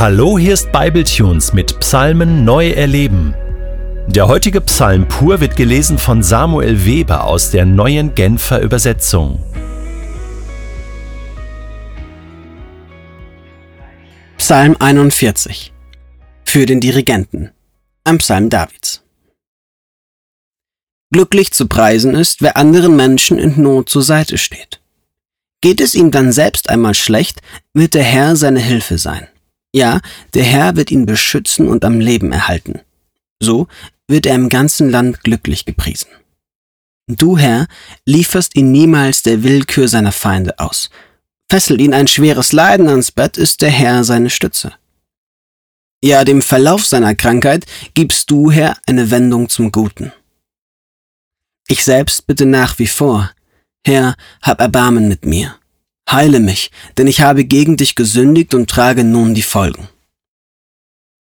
Hallo, hier ist Bibletunes mit Psalmen neu erleben. Der heutige Psalm pur wird gelesen von Samuel Weber aus der neuen Genfer Übersetzung. Psalm 41 Für den Dirigenten Ein Psalm Davids Glücklich zu preisen ist, wer anderen Menschen in Not zur Seite steht. Geht es ihm dann selbst einmal schlecht, wird der Herr seine Hilfe sein. Ja, der Herr wird ihn beschützen und am Leben erhalten. So wird er im ganzen Land glücklich gepriesen. Du, Herr, lieferst ihn niemals der Willkür seiner Feinde aus. Fesselt ihn ein schweres Leiden ans Bett, ist der Herr seine Stütze. Ja, dem Verlauf seiner Krankheit gibst du, Herr, eine Wendung zum Guten. Ich selbst bitte nach wie vor, Herr, hab Erbarmen mit mir. Heile mich, denn ich habe gegen dich gesündigt und trage nun die Folgen.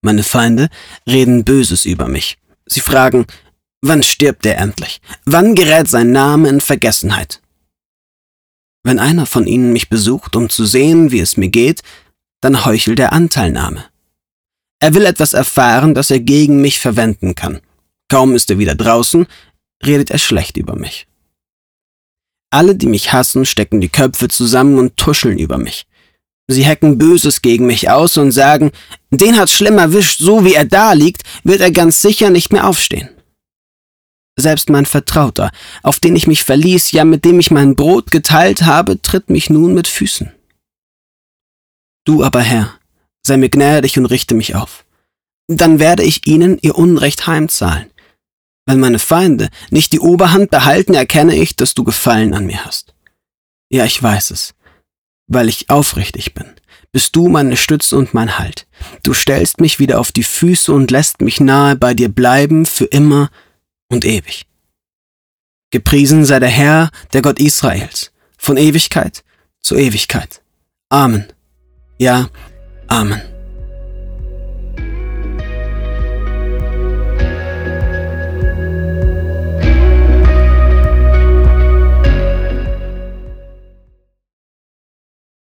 Meine Feinde reden Böses über mich. Sie fragen, wann stirbt er endlich? Wann gerät sein Name in Vergessenheit? Wenn einer von ihnen mich besucht, um zu sehen, wie es mir geht, dann heuchelt er Anteilnahme. Er will etwas erfahren, das er gegen mich verwenden kann. Kaum ist er wieder draußen, redet er schlecht über mich. Alle, die mich hassen, stecken die Köpfe zusammen und tuscheln über mich. Sie hecken Böses gegen mich aus und sagen, den hat's schlimm erwischt, so wie er da liegt, wird er ganz sicher nicht mehr aufstehen. Selbst mein Vertrauter, auf den ich mich verließ, ja mit dem ich mein Brot geteilt habe, tritt mich nun mit Füßen. Du aber, Herr, sei mir gnädig und richte mich auf. Dann werde ich ihnen ihr Unrecht heimzahlen. Wenn meine Feinde nicht die Oberhand behalten, erkenne ich, dass du Gefallen an mir hast. Ja, ich weiß es, weil ich aufrichtig bin. Bist du meine Stütze und mein Halt. Du stellst mich wieder auf die Füße und lässt mich nahe bei dir bleiben für immer und ewig. Gepriesen sei der Herr, der Gott Israels, von Ewigkeit zu Ewigkeit. Amen. Ja, Amen.